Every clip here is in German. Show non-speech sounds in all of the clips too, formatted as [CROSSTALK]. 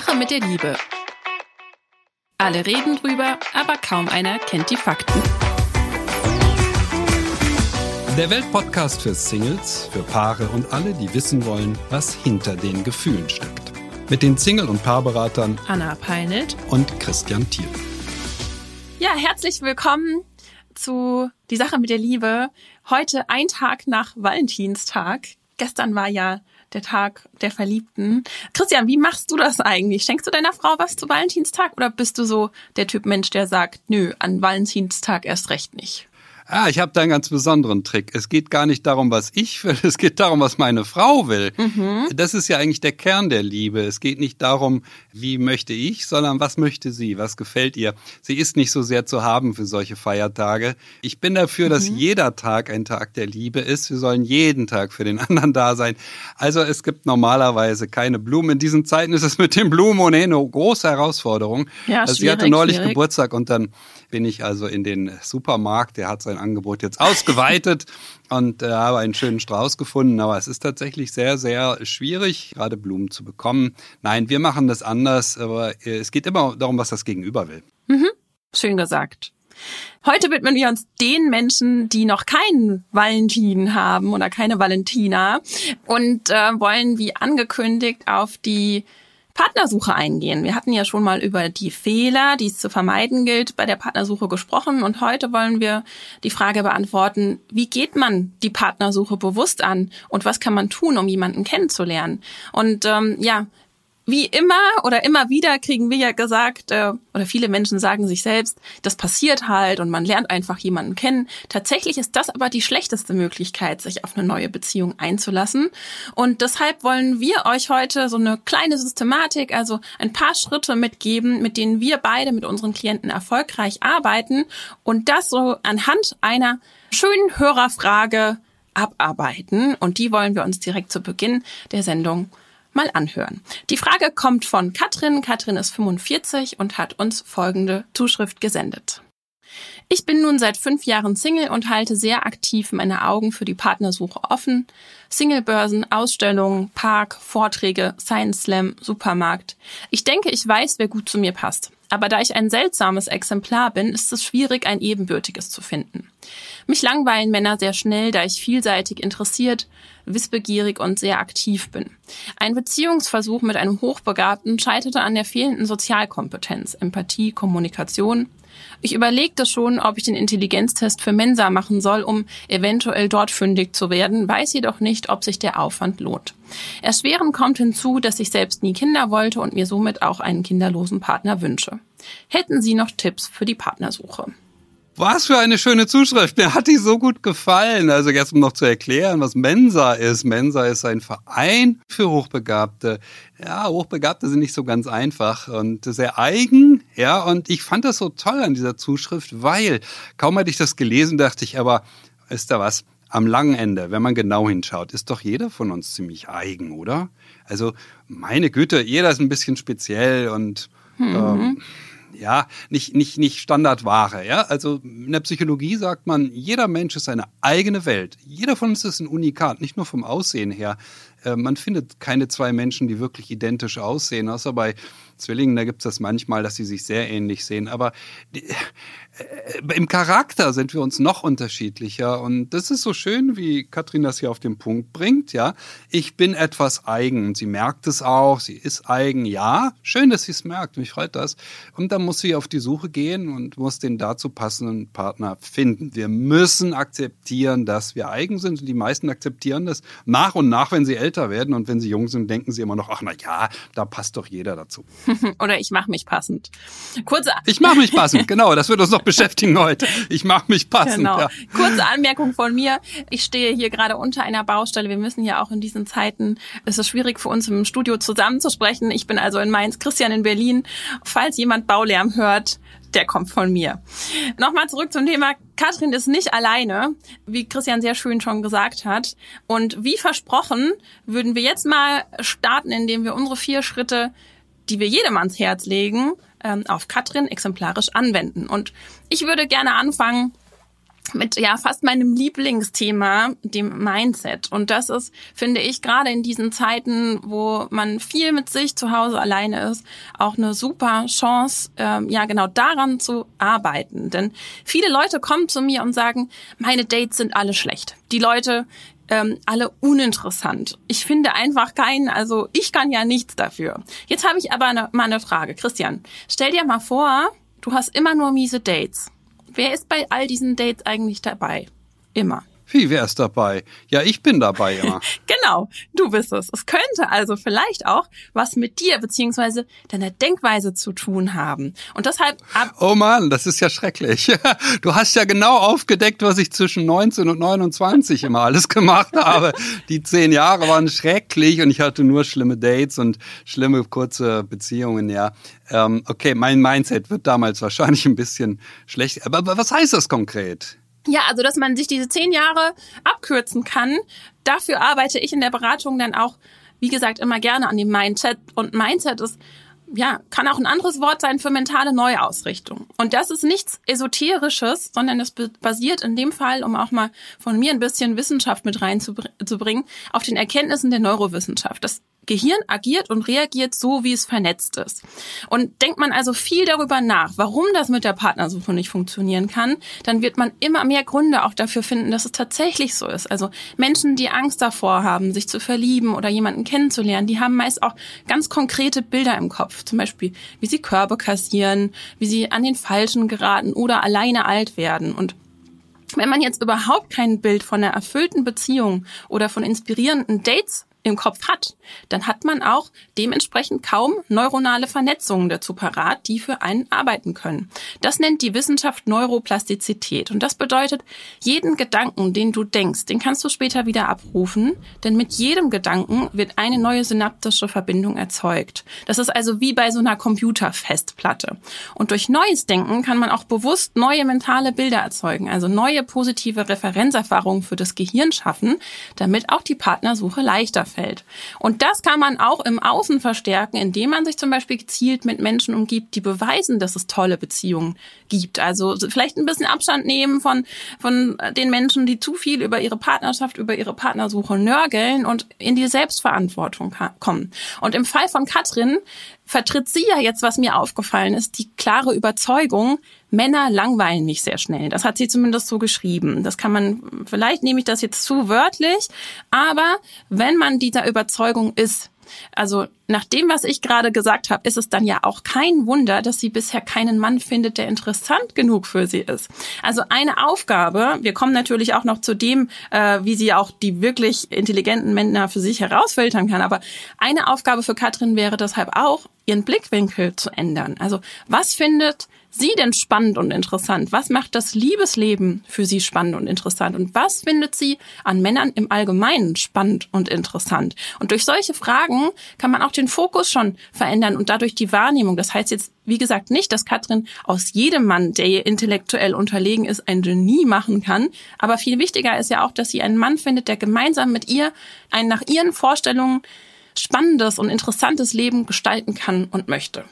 Sache mit der Liebe. Alle reden drüber, aber kaum einer kennt die Fakten. Der Weltpodcast für Singles, für Paare und alle, die wissen wollen, was hinter den Gefühlen steckt. Mit den Single- und Paarberatern Anna Peinelt und Christian Thiel. Ja, herzlich willkommen zu Die Sache mit der Liebe. Heute ein Tag nach Valentinstag. Gestern war ja der Tag der Verliebten. Christian, wie machst du das eigentlich? Schenkst du deiner Frau was zu Valentinstag oder bist du so der Typ Mensch, der sagt, nö, an Valentinstag erst recht nicht? Ah, ich habe da einen ganz besonderen Trick. Es geht gar nicht darum, was ich will, [LAUGHS] es geht darum, was meine Frau will. Mhm. Das ist ja eigentlich der Kern der Liebe. Es geht nicht darum, wie möchte ich, sondern was möchte sie, was gefällt ihr. Sie ist nicht so sehr zu haben für solche Feiertage. Ich bin dafür, mhm. dass jeder Tag ein Tag der Liebe ist. Wir sollen jeden Tag für den [LAUGHS] anderen da sein. Also es gibt normalerweise keine Blumen. In diesen Zeiten ist es mit den Blumen ohnehin eine große Herausforderung. Ja, also sie hatte neulich schwierig. Geburtstag und dann bin ich also in den Supermarkt, der hat sein Angebot jetzt ausgeweitet und äh, habe einen schönen Strauß gefunden. Aber es ist tatsächlich sehr, sehr schwierig, gerade Blumen zu bekommen. Nein, wir machen das anders, aber äh, es geht immer darum, was das Gegenüber will. Mhm. Schön gesagt. Heute widmen wir uns den Menschen, die noch keinen Valentin haben oder keine Valentina und äh, wollen wie angekündigt auf die Partnersuche eingehen. Wir hatten ja schon mal über die Fehler, die es zu vermeiden gilt, bei der Partnersuche gesprochen und heute wollen wir die Frage beantworten, wie geht man die Partnersuche bewusst an und was kann man tun, um jemanden kennenzulernen? Und ähm, ja, wie immer oder immer wieder kriegen wir ja gesagt, äh, oder viele Menschen sagen sich selbst, das passiert halt und man lernt einfach jemanden kennen. Tatsächlich ist das aber die schlechteste Möglichkeit, sich auf eine neue Beziehung einzulassen. Und deshalb wollen wir euch heute so eine kleine Systematik, also ein paar Schritte mitgeben, mit denen wir beide mit unseren Klienten erfolgreich arbeiten und das so anhand einer schönen Hörerfrage abarbeiten. Und die wollen wir uns direkt zu Beginn der Sendung mal anhören. Die Frage kommt von Katrin. Katrin ist 45 und hat uns folgende Zuschrift gesendet. Ich bin nun seit fünf Jahren Single und halte sehr aktiv meine Augen für die Partnersuche offen. Singlebörsen, Ausstellungen, Park, Vorträge, Science Slam, Supermarkt. Ich denke, ich weiß, wer gut zu mir passt. Aber da ich ein seltsames Exemplar bin, ist es schwierig, ein ebenbürtiges zu finden. Mich langweilen Männer sehr schnell, da ich vielseitig interessiert, wissbegierig und sehr aktiv bin. Ein Beziehungsversuch mit einem Hochbegabten scheiterte an der fehlenden Sozialkompetenz, Empathie, Kommunikation. Ich überlegte schon, ob ich den Intelligenztest für Mensa machen soll, um eventuell dort fündig zu werden, weiß jedoch nicht, ob sich der Aufwand lohnt. Erschwerend kommt hinzu, dass ich selbst nie Kinder wollte und mir somit auch einen kinderlosen Partner wünsche. Hätten Sie noch Tipps für die Partnersuche? Was für eine schöne Zuschrift. Mir hat die so gut gefallen. Also jetzt um noch zu erklären, was Mensa ist. Mensa ist ein Verein für Hochbegabte. Ja, Hochbegabte sind nicht so ganz einfach und sehr eigen. Ja, und ich fand das so toll an dieser Zuschrift, weil kaum hatte ich das gelesen, dachte ich, aber ist da was? Am langen Ende, wenn man genau hinschaut, ist doch jeder von uns ziemlich eigen, oder? Also meine Güte, jeder ist ein bisschen speziell und mhm. ähm, ja, nicht, nicht, nicht Standardware. Ja? Also in der Psychologie sagt man, jeder Mensch ist eine eigene Welt. Jeder von uns ist ein Unikat, nicht nur vom Aussehen her. Äh, man findet keine zwei Menschen, die wirklich identisch aussehen, außer bei Zwillingen, da gibt es das manchmal, dass sie sich sehr ähnlich sehen. Aber im Charakter sind wir uns noch unterschiedlicher. Und das ist so schön, wie Katrin das hier auf den Punkt bringt. Ja, ich bin etwas eigen. Sie merkt es auch. Sie ist eigen. Ja, schön, dass sie es merkt. Mich freut das. Und dann muss sie auf die Suche gehen und muss den dazu passenden Partner finden. Wir müssen akzeptieren, dass wir eigen sind. Und die meisten akzeptieren das nach und nach, wenn sie älter werden. Und wenn sie jung sind, denken sie immer noch, ach na ja, da passt doch jeder dazu. [LAUGHS] Oder ich mache mich passend. Kurze ich mache mich passend, genau. Das wird uns noch [LAUGHS] beschäftigen heute. Ich mache mich passend. Genau. Ja. Kurze Anmerkung von mir. Ich stehe hier gerade unter einer Baustelle. Wir müssen ja auch in diesen Zeiten, es ist schwierig für uns im Studio zusammenzusprechen. Ich bin also in Mainz, Christian in Berlin. Falls jemand Baulärm hört, der kommt von mir. Nochmal zurück zum Thema. Katrin ist nicht alleine, wie Christian sehr schön schon gesagt hat. Und wie versprochen, würden wir jetzt mal starten, indem wir unsere vier Schritte die wir jedem ans Herz legen, ähm, auf Katrin exemplarisch anwenden. Und ich würde gerne anfangen mit ja fast meinem Lieblingsthema, dem Mindset. Und das ist, finde ich, gerade in diesen Zeiten, wo man viel mit sich zu Hause alleine ist, auch eine super Chance, ähm, ja genau daran zu arbeiten. Denn viele Leute kommen zu mir und sagen, meine Dates sind alle schlecht. Die Leute, ähm, alle uninteressant. Ich finde einfach keinen, also ich kann ja nichts dafür. Jetzt habe ich aber eine, mal eine Frage. Christian, stell dir mal vor, du hast immer nur miese Dates. Wer ist bei all diesen Dates eigentlich dabei? Immer. Wie, wer ist dabei? Ja, ich bin dabei immer. [LAUGHS] genau, du bist es. Es könnte also vielleicht auch was mit dir beziehungsweise deiner Denkweise zu tun haben. Und deshalb... oh Mann, das ist ja schrecklich. [LAUGHS] Du hast ja genau aufgedeckt, was ich zwischen 19 und 29 immer alles gemacht habe. [LAUGHS] Die zehn Jahre waren schrecklich und ich hatte nur schlimme Dates und schlimme kurze Beziehungen, ja. Ähm, okay, mein Mindset wird damals wahrscheinlich ein bisschen schlecht. Aber was heißt das konkret? Ja, also dass man sich diese zehn Jahre abkürzen kann. Dafür arbeite ich in der Beratung dann auch, wie gesagt, immer gerne an dem Mindset. Und Mindset ist, ja, kann auch ein anderes Wort sein für mentale Neuausrichtung. Und das ist nichts Esoterisches, sondern es basiert in dem Fall, um auch mal von mir ein bisschen Wissenschaft mit reinzubringen, auf den Erkenntnissen der Neurowissenschaft. Das Gehirn agiert und reagiert so, wie es vernetzt ist. Und denkt man also viel darüber nach, warum das mit der Partnersuche nicht funktionieren kann, dann wird man immer mehr Gründe auch dafür finden, dass es tatsächlich so ist. Also Menschen, die Angst davor haben, sich zu verlieben oder jemanden kennenzulernen, die haben meist auch ganz konkrete Bilder im Kopf. Zum Beispiel, wie sie Körbe kassieren, wie sie an den Falschen geraten oder alleine alt werden. Und wenn man jetzt überhaupt kein Bild von einer erfüllten Beziehung oder von inspirierenden Dates im Kopf hat, dann hat man auch dementsprechend kaum neuronale Vernetzungen dazu parat, die für einen arbeiten können. Das nennt die Wissenschaft Neuroplastizität. Und das bedeutet, jeden Gedanken, den du denkst, den kannst du später wieder abrufen, denn mit jedem Gedanken wird eine neue synaptische Verbindung erzeugt. Das ist also wie bei so einer Computerfestplatte. Und durch neues Denken kann man auch bewusst neue mentale Bilder erzeugen, also neue positive Referenzerfahrungen für das Gehirn schaffen, damit auch die Partnersuche leichter fällt. Und das kann man auch im Außen verstärken, indem man sich zum Beispiel gezielt mit Menschen umgibt, die beweisen, dass es tolle Beziehungen gibt. Also vielleicht ein bisschen Abstand nehmen von, von den Menschen, die zu viel über ihre Partnerschaft, über ihre Partnersuche nörgeln und in die Selbstverantwortung kommen. Und im Fall von Katrin vertritt sie ja jetzt, was mir aufgefallen ist, die klare Überzeugung, Männer langweilen mich sehr schnell. Das hat sie zumindest so geschrieben. Das kann man, vielleicht nehme ich das jetzt zu wörtlich, aber wenn man dieser Überzeugung ist, also nach dem, was ich gerade gesagt habe, ist es dann ja auch kein Wunder, dass sie bisher keinen Mann findet, der interessant genug für sie ist. Also eine Aufgabe, wir kommen natürlich auch noch zu dem, äh, wie sie auch die wirklich intelligenten Männer für sich herausfiltern kann, aber eine Aufgabe für Katrin wäre deshalb auch, ihren Blickwinkel zu ändern. Also was findet sie denn spannend und interessant? Was macht das Liebesleben für sie spannend und interessant? Und was findet sie an Männern im Allgemeinen spannend und interessant? Und durch solche Fragen kann man auch den Fokus schon verändern und dadurch die Wahrnehmung. Das heißt jetzt, wie gesagt, nicht, dass Katrin aus jedem Mann, der ihr intellektuell unterlegen ist, ein Genie machen kann. Aber viel wichtiger ist ja auch, dass sie einen Mann findet, der gemeinsam mit ihr ein nach ihren Vorstellungen spannendes und interessantes Leben gestalten kann und möchte.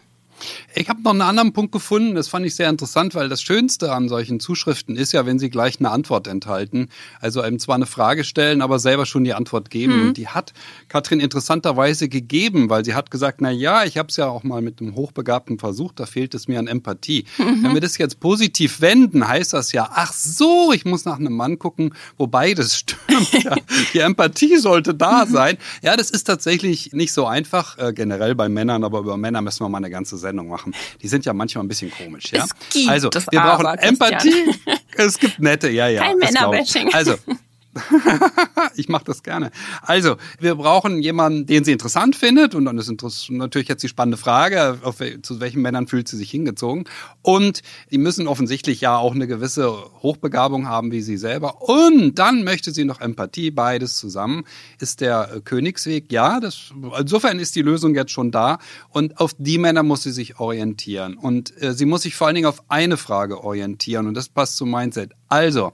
Ich habe noch einen anderen Punkt gefunden, das fand ich sehr interessant, weil das Schönste an solchen Zuschriften ist ja, wenn sie gleich eine Antwort enthalten. Also einem zwar eine Frage stellen, aber selber schon die Antwort geben. Mhm. Und die hat Katrin interessanterweise gegeben, weil sie hat gesagt, na ja, ich habe es ja auch mal mit einem Hochbegabten versucht, da fehlt es mir an Empathie. Mhm. Wenn wir das jetzt positiv wenden, heißt das ja, ach so, ich muss nach einem Mann gucken, wo beides [LAUGHS] stimmt. ja, die Empathie sollte da mhm. sein. Ja, das ist tatsächlich nicht so einfach, äh, generell bei Männern, aber über Männer müssen wir mal eine ganze Sendung machen. Die sind ja manchmal ein bisschen komisch. Ja? Also, wir brauchen aber, Empathie. [LAUGHS] es gibt nette, ja, ja. Kein Männerbashing. Also, [LAUGHS] [LAUGHS] ich mache das gerne. Also, wir brauchen jemanden, den sie interessant findet. Und dann ist natürlich jetzt die spannende Frage, auf, zu welchen Männern fühlt sie sich hingezogen. Und die müssen offensichtlich ja auch eine gewisse Hochbegabung haben wie sie selber. Und dann möchte sie noch Empathie, beides zusammen. Ist der äh, Königsweg, ja, das, insofern ist die Lösung jetzt schon da. Und auf die Männer muss sie sich orientieren. Und äh, sie muss sich vor allen Dingen auf eine Frage orientieren. Und das passt zum Mindset. Also,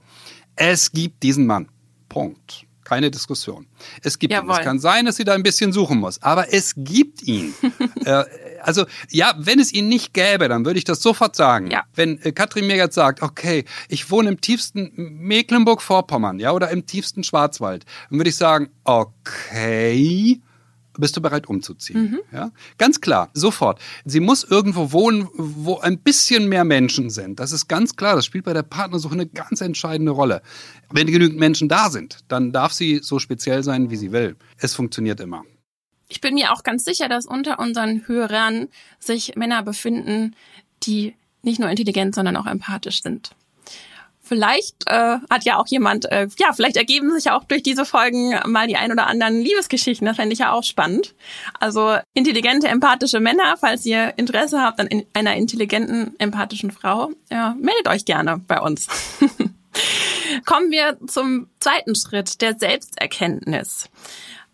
es gibt diesen Mann. Punkt. Keine Diskussion. Es gibt Jawohl. ihn. Es kann sein, dass sie da ein bisschen suchen muss, aber es gibt ihn. [LAUGHS] äh, also ja, wenn es ihn nicht gäbe, dann würde ich das sofort sagen. Ja. Wenn äh, Katrin mir jetzt sagt, okay, ich wohne im tiefsten Mecklenburg-Vorpommern, ja, oder im tiefsten Schwarzwald, dann würde ich sagen, okay, bist du bereit umzuziehen? Mhm. Ja, ganz klar, sofort. Sie muss irgendwo wohnen, wo ein bisschen mehr Menschen sind. Das ist ganz klar. Das spielt bei der Partnersuche eine ganz entscheidende Rolle. Wenn genügend Menschen da sind, dann darf sie so speziell sein, wie sie will. Es funktioniert immer. Ich bin mir auch ganz sicher, dass unter unseren Hörern sich Männer befinden, die nicht nur intelligent, sondern auch empathisch sind. Vielleicht äh, hat ja auch jemand, äh, ja, vielleicht ergeben sich auch durch diese Folgen mal die ein oder anderen Liebesgeschichten. Das fände ich ja auch spannend. Also intelligente, empathische Männer, falls ihr Interesse habt an in einer intelligenten, empathischen Frau, ja, meldet euch gerne bei uns. [LAUGHS] Kommen wir zum zweiten Schritt, der Selbsterkenntnis.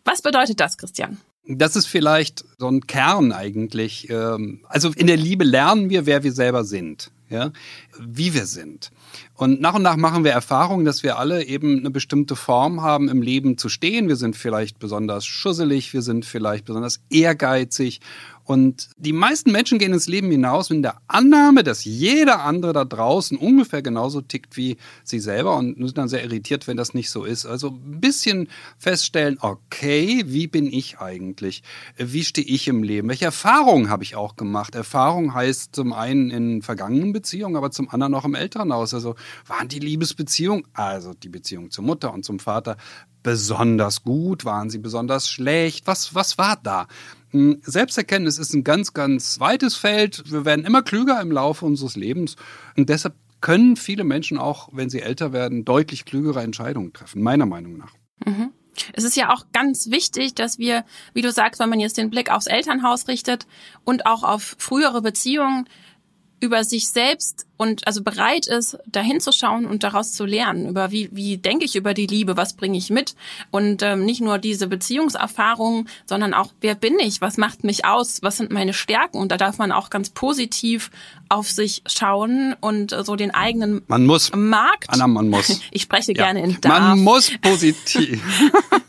Was bedeutet das, Christian? Das ist vielleicht so ein Kern eigentlich. Ähm, also in der Liebe lernen wir, wer wir selber sind, ja, wie wir sind. Und nach und nach machen wir Erfahrungen, dass wir alle eben eine bestimmte Form haben, im Leben zu stehen. Wir sind vielleicht besonders schusselig, wir sind vielleicht besonders ehrgeizig und die meisten Menschen gehen ins Leben hinaus in der Annahme, dass jeder andere da draußen ungefähr genauso tickt wie sie selber und sind dann sehr irritiert, wenn das nicht so ist. Also ein bisschen feststellen, okay, wie bin ich eigentlich? Wie stehe ich im Leben? Welche Erfahrungen habe ich auch gemacht? Erfahrung heißt zum einen in vergangenen Beziehungen, aber zum anderen auch im Elternhaus. Also waren die Liebesbeziehungen, also die Beziehung zur Mutter und zum Vater, besonders gut? Waren sie besonders schlecht? Was, was war da? Selbsterkenntnis ist ein ganz, ganz weites Feld. Wir werden immer klüger im Laufe unseres Lebens. Und deshalb können viele Menschen auch, wenn sie älter werden, deutlich klügere Entscheidungen treffen, meiner Meinung nach. Mhm. Es ist ja auch ganz wichtig, dass wir, wie du sagst, wenn man jetzt den Blick aufs Elternhaus richtet und auch auf frühere Beziehungen, über sich selbst und also bereit ist, dahin zu schauen und daraus zu lernen, über wie, wie denke ich über die Liebe, was bringe ich mit? Und ähm, nicht nur diese Beziehungserfahrungen, sondern auch, wer bin ich, was macht mich aus, was sind meine Stärken? Und da darf man auch ganz positiv auf sich schauen und äh, so den eigenen man muss. Markt. Anna, man muss. [LAUGHS] Ich spreche ja. gerne in darf. Man muss positiv.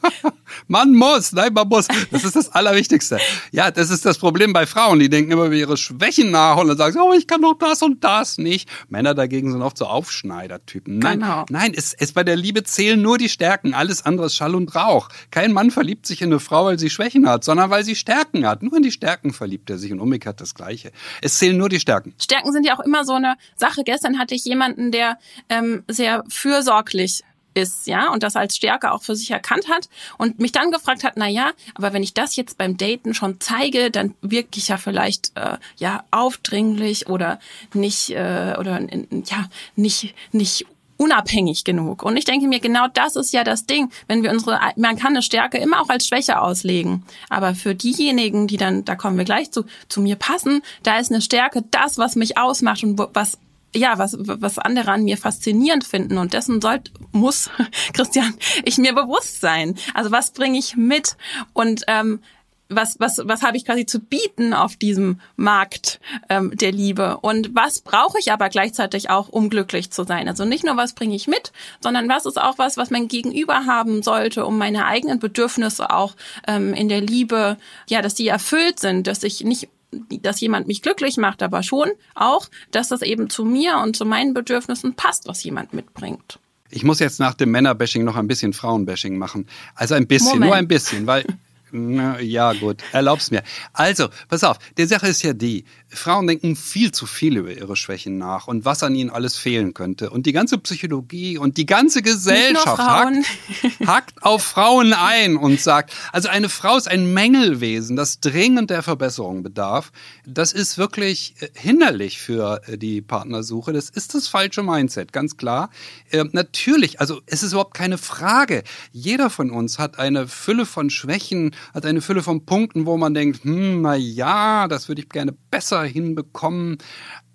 [LAUGHS] man muss, nein, man muss. Das ist das Allerwichtigste. Ja, das ist das Problem bei Frauen. Die denken immer über ihre Schwächen nach und dann sagen, oh, ich kann doch das und das nicht. Männer dagegen sind oft so Aufschneidertypen. Nein, genau. nein, es, es bei der Liebe zählen nur die Stärken. Alles andere ist Schall und Rauch. Kein Mann verliebt sich in eine Frau, weil sie Schwächen hat, sondern weil sie Stärken hat. Nur in die Stärken verliebt er sich und umgekehrt das Gleiche. Es zählen nur die Stärken. Stärken sind ja auch immer so eine Sache. Gestern hatte ich jemanden, der ähm, sehr fürsorglich ist, ja, und das als Stärke auch für sich erkannt hat und mich dann gefragt hat, na ja, aber wenn ich das jetzt beim Daten schon zeige, dann wirke ich ja vielleicht äh, ja aufdringlich oder nicht äh, oder ja nicht nicht unabhängig genug. Und ich denke mir, genau das ist ja das Ding, wenn wir unsere, man kann eine Stärke immer auch als Schwäche auslegen. Aber für diejenigen, die dann, da kommen wir gleich zu, zu mir passen, da ist eine Stärke das, was mich ausmacht und was ja, was, was andere an mir faszinierend finden. Und dessen sollte, muss, [LAUGHS] Christian, ich mir bewusst sein. Also was bringe ich mit? Und ähm, was, was, was habe ich quasi zu bieten auf diesem Markt ähm, der Liebe? Und was brauche ich aber gleichzeitig auch, um glücklich zu sein? Also nicht nur, was bringe ich mit, sondern was ist auch was, was mein Gegenüber haben sollte, um meine eigenen Bedürfnisse auch ähm, in der Liebe, ja, dass die erfüllt sind, dass ich nicht dass jemand mich glücklich macht, aber schon auch, dass das eben zu mir und zu meinen Bedürfnissen passt, was jemand mitbringt. Ich muss jetzt nach dem Männerbashing noch ein bisschen Frauenbashing machen. Also ein bisschen, Moment. nur ein bisschen, weil [LAUGHS] na, ja, gut, erlaub's mir. Also, pass auf, die Sache ist ja die, Frauen denken viel zu viel über ihre Schwächen nach und was an ihnen alles fehlen könnte. Und die ganze Psychologie und die ganze Gesellschaft hackt, [LAUGHS] hackt auf Frauen ein und sagt, also eine Frau ist ein Mängelwesen, das dringend der Verbesserung bedarf. Das ist wirklich äh, hinderlich für äh, die Partnersuche. Das ist das falsche Mindset, ganz klar. Äh, natürlich, also es ist überhaupt keine Frage. Jeder von uns hat eine Fülle von Schwächen, hat eine Fülle von Punkten, wo man denkt, hm, na ja, das würde ich gerne besser hinbekommen.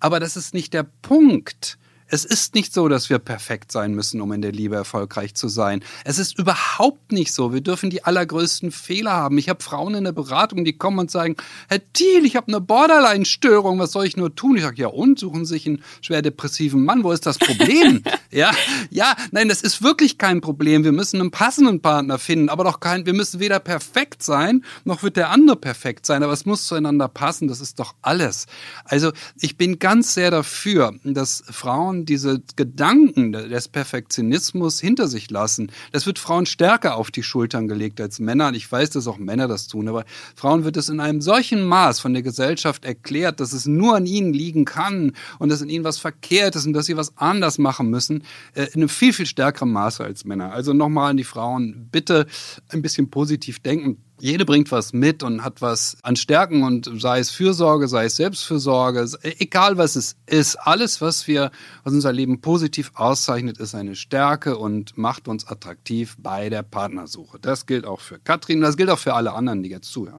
Aber das ist nicht der Punkt. Es ist nicht so, dass wir perfekt sein müssen, um in der Liebe erfolgreich zu sein. Es ist überhaupt nicht so. Wir dürfen die allergrößten Fehler haben. Ich habe Frauen in der Beratung, die kommen und sagen, Herr Thiel, ich habe eine Borderline-Störung, was soll ich nur tun? Ich sage, ja und? Suchen sich einen schwer depressiven Mann, wo ist das Problem? [LAUGHS] ja, ja, nein, das ist wirklich kein Problem. Wir müssen einen passenden Partner finden, aber doch kein, wir müssen weder perfekt sein, noch wird der andere perfekt sein, aber es muss zueinander passen, das ist doch alles. Also ich bin ganz sehr dafür, dass Frauen diese Gedanken des Perfektionismus hinter sich lassen. Das wird Frauen stärker auf die Schultern gelegt als Männer. Ich weiß, dass auch Männer das tun, aber Frauen wird es in einem solchen Maß von der Gesellschaft erklärt, dass es nur an ihnen liegen kann und dass in ihnen was verkehrt ist und dass sie was anders machen müssen, äh, in einem viel, viel stärkeren Maße als Männer. Also nochmal an die Frauen, bitte ein bisschen positiv denken jede bringt was mit und hat was an Stärken und sei es Fürsorge, sei es Selbstfürsorge, egal was es ist, alles, was wir, was unser Leben positiv auszeichnet, ist eine Stärke und macht uns attraktiv bei der Partnersuche. Das gilt auch für Katrin, das gilt auch für alle anderen, die jetzt zuhören.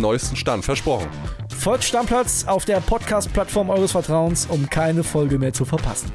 neuesten Stand. Versprochen. Folgt Stammplatz auf der Podcast-Plattform eures Vertrauens, um keine Folge mehr zu verpassen.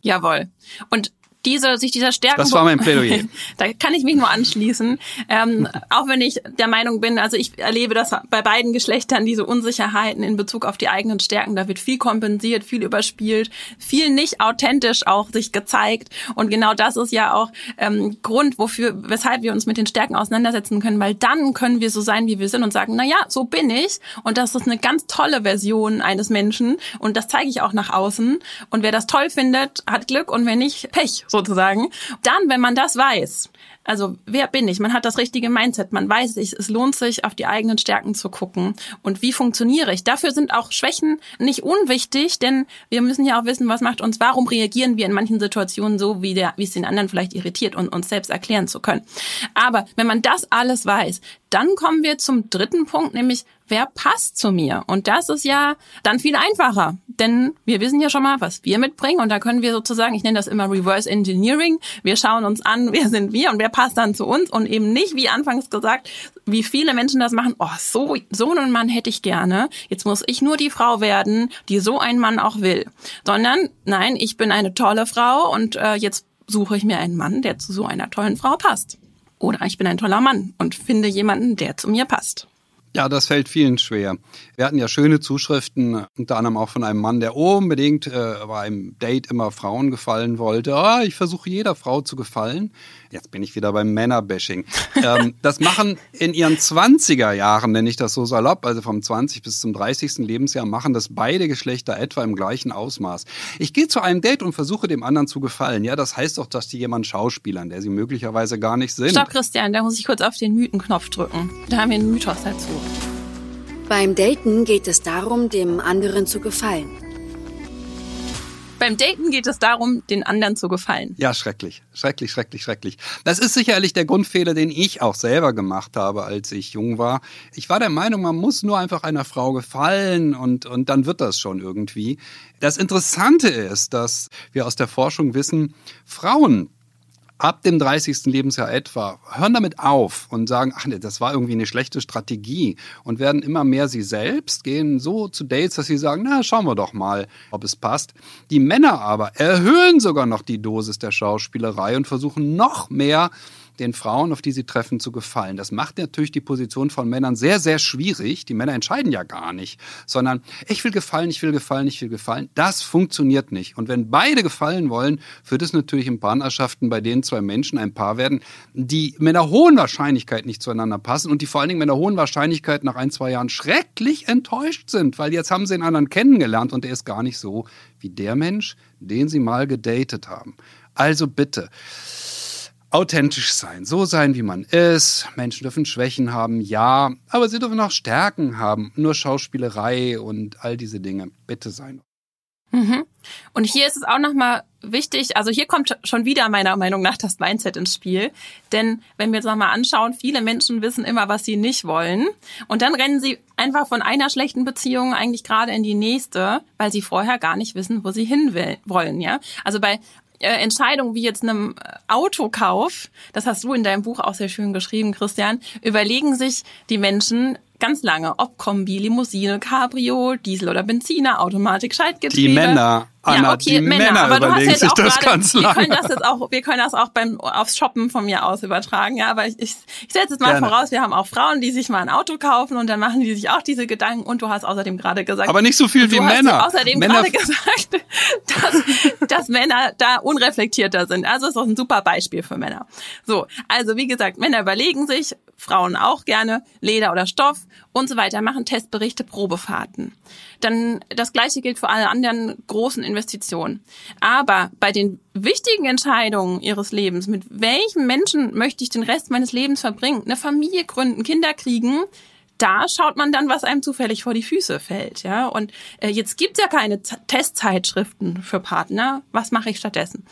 Jawohl. Und diese, sich dieser Stärken. Das war mein Plädoyer. [LAUGHS] da kann ich mich nur anschließen. Ähm, auch wenn ich der Meinung bin, also ich erlebe das bei beiden Geschlechtern, diese Unsicherheiten in Bezug auf die eigenen Stärken. Da wird viel kompensiert, viel überspielt, viel nicht authentisch auch sich gezeigt. Und genau das ist ja auch ähm, Grund, wofür, weshalb wir uns mit den Stärken auseinandersetzen können, weil dann können wir so sein, wie wir sind und sagen, na ja, so bin ich. Und das ist eine ganz tolle Version eines Menschen. Und das zeige ich auch nach außen. Und wer das toll findet, hat Glück und wer nicht, Pech sozusagen. Dann, wenn man das weiß, also wer bin ich? Man hat das richtige Mindset. Man weiß, es lohnt sich, auf die eigenen Stärken zu gucken. Und wie funktioniere ich? Dafür sind auch Schwächen nicht unwichtig, denn wir müssen ja auch wissen, was macht uns, warum reagieren wir in manchen Situationen so, wie, der, wie es den anderen vielleicht irritiert und uns selbst erklären zu können. Aber wenn man das alles weiß, dann kommen wir zum dritten Punkt, nämlich wer passt zu mir? Und das ist ja dann viel einfacher, denn wir wissen ja schon mal, was wir mitbringen und da können wir sozusagen, ich nenne das immer Reverse Engineering, wir schauen uns an, wer sind wir und wer passt dann zu uns und eben nicht, wie anfangs gesagt, wie viele Menschen das machen, oh, so, so einen Mann hätte ich gerne, jetzt muss ich nur die Frau werden, die so einen Mann auch will, sondern nein, ich bin eine tolle Frau und äh, jetzt suche ich mir einen Mann, der zu so einer tollen Frau passt. Oder ich bin ein toller Mann und finde jemanden, der zu mir passt. Ja, das fällt vielen schwer. Wir hatten ja schöne Zuschriften, unter anderem auch von einem Mann, der unbedingt äh, bei einem Date immer Frauen gefallen wollte. Ah, ich versuche jeder Frau zu gefallen. Jetzt bin ich wieder beim Männerbashing. [LAUGHS] ähm, das machen in ihren 20er Jahren, nenne ich das so salopp, also vom 20 bis zum 30. Lebensjahr, machen das beide Geschlechter etwa im gleichen Ausmaß. Ich gehe zu einem Date und versuche dem anderen zu gefallen. Ja, das heißt doch, dass die jemand schauspielern, der sie möglicherweise gar nicht sind. Stopp, Christian, da muss ich kurz auf den Mythenknopf drücken. Da haben wir einen Mythos dazu. Beim Daten geht es darum, dem anderen zu gefallen. Beim Daten geht es darum, den anderen zu gefallen. Ja, schrecklich. Schrecklich, schrecklich, schrecklich. Das ist sicherlich der Grundfehler, den ich auch selber gemacht habe, als ich jung war. Ich war der Meinung, man muss nur einfach einer Frau gefallen und, und dann wird das schon irgendwie. Das Interessante ist, dass wir aus der Forschung wissen, Frauen ab dem 30. Lebensjahr etwa hören damit auf und sagen, ach nee, das war irgendwie eine schlechte Strategie und werden immer mehr sie selbst, gehen so zu Dates, dass sie sagen, na, schauen wir doch mal, ob es passt. Die Männer aber erhöhen sogar noch die Dosis der Schauspielerei und versuchen noch mehr den Frauen, auf die sie treffen, zu gefallen. Das macht natürlich die Position von Männern sehr, sehr schwierig. Die Männer entscheiden ja gar nicht, sondern ich will gefallen, ich will gefallen, ich will gefallen. Das funktioniert nicht. Und wenn beide gefallen wollen, führt es natürlich in Partnerschaften, bei denen zwei Menschen ein Paar werden, die mit einer hohen Wahrscheinlichkeit nicht zueinander passen und die vor allen Dingen mit einer hohen Wahrscheinlichkeit nach ein, zwei Jahren schrecklich enttäuscht sind, weil jetzt haben sie den anderen kennengelernt und er ist gar nicht so wie der Mensch, den sie mal gedatet haben. Also bitte authentisch sein, so sein, wie man ist. Menschen dürfen Schwächen haben, ja, aber sie dürfen auch Stärken haben. Nur Schauspielerei und all diese Dinge, bitte sein. Mhm. Und hier ist es auch nochmal wichtig, also hier kommt schon wieder meiner Meinung nach das Mindset ins Spiel. Denn wenn wir jetzt nochmal anschauen, viele Menschen wissen immer, was sie nicht wollen. Und dann rennen sie einfach von einer schlechten Beziehung eigentlich gerade in die nächste, weil sie vorher gar nicht wissen, wo sie hin wollen. Ja, Also bei äh, Entscheidungen wie jetzt einem Autokauf, das hast du in deinem Buch auch sehr schön geschrieben, Christian, überlegen sich die Menschen ganz lange, ob Kombi, Limousine, Cabrio, Diesel oder Benziner, Automatik, Schaltgetriebe. Die Männer, Anna, ja, okay, die Männer, Männer aber du hast überlegen jetzt sich auch das gerade, wir können das jetzt auch, wir können das auch beim aufs Shoppen von mir aus übertragen, ja, aber ich, ich, ich setze jetzt mal Gerne. voraus, wir haben auch Frauen, die sich mal ein Auto kaufen und dann machen die sich auch diese Gedanken und du hast außerdem gerade gesagt, Aber nicht so viel du wie hast Männer. außerdem Männer gerade gesagt, [LAUGHS] dass, dass Männer da unreflektierter sind. Also ist doch ein super Beispiel für Männer. So, also wie gesagt, Männer überlegen sich, Frauen auch gerne, Leder oder Stoff und so weiter, machen Testberichte, Probefahrten. Dann das gleiche gilt für alle anderen großen Investitionen. Aber bei den wichtigen Entscheidungen ihres Lebens, mit welchem Menschen möchte ich den Rest meines Lebens verbringen, eine Familie gründen, Kinder kriegen, da schaut man dann, was einem zufällig vor die Füße fällt, ja. Und äh, jetzt gibt's ja keine Z Testzeitschriften für Partner. Was mache ich stattdessen?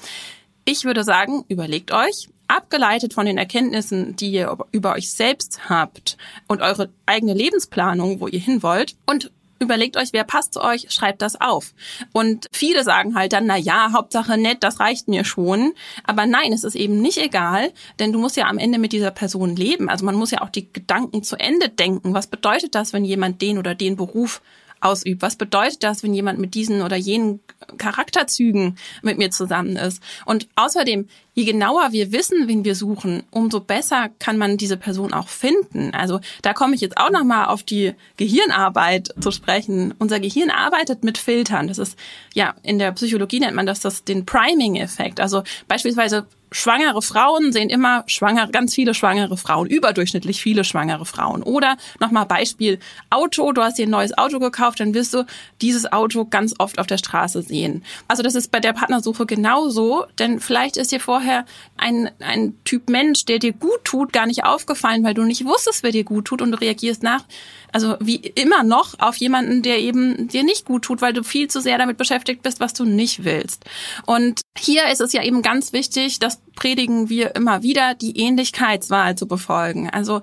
Ich würde sagen, überlegt euch, abgeleitet von den Erkenntnissen, die ihr über euch selbst habt und eure eigene Lebensplanung, wo ihr hin wollt und Überlegt euch, wer passt zu euch, schreibt das auf. Und viele sagen halt dann, na ja, Hauptsache nett, das reicht mir schon. Aber nein, es ist eben nicht egal, denn du musst ja am Ende mit dieser Person leben. Also man muss ja auch die Gedanken zu Ende denken. Was bedeutet das, wenn jemand den oder den Beruf ausübt? Was bedeutet das, wenn jemand mit diesen oder jenen Charakterzügen mit mir zusammen ist? Und außerdem, je genauer wir wissen, wen wir suchen, umso besser kann man diese Person auch finden. Also da komme ich jetzt auch nochmal auf die Gehirnarbeit zu sprechen. Unser Gehirn arbeitet mit Filtern. Das ist, ja, in der Psychologie nennt man das, das den Priming-Effekt. Also beispielsweise schwangere Frauen sehen immer schwangere, ganz viele schwangere Frauen, überdurchschnittlich viele schwangere Frauen. Oder nochmal Beispiel Auto, du hast dir ein neues Auto gekauft, dann wirst du dieses Auto ganz oft auf der Straße sehen. Also das ist bei der Partnersuche genauso, denn vielleicht ist dir vorher ein, ein Typ Mensch, der dir gut tut, gar nicht aufgefallen, weil du nicht wusstest, wer dir gut tut und du reagierst nach, also wie immer noch auf jemanden, der eben dir nicht gut tut, weil du viel zu sehr damit beschäftigt bist, was du nicht willst. Und hier ist es ja eben ganz wichtig, das predigen wir immer wieder, die Ähnlichkeitswahl zu befolgen. Also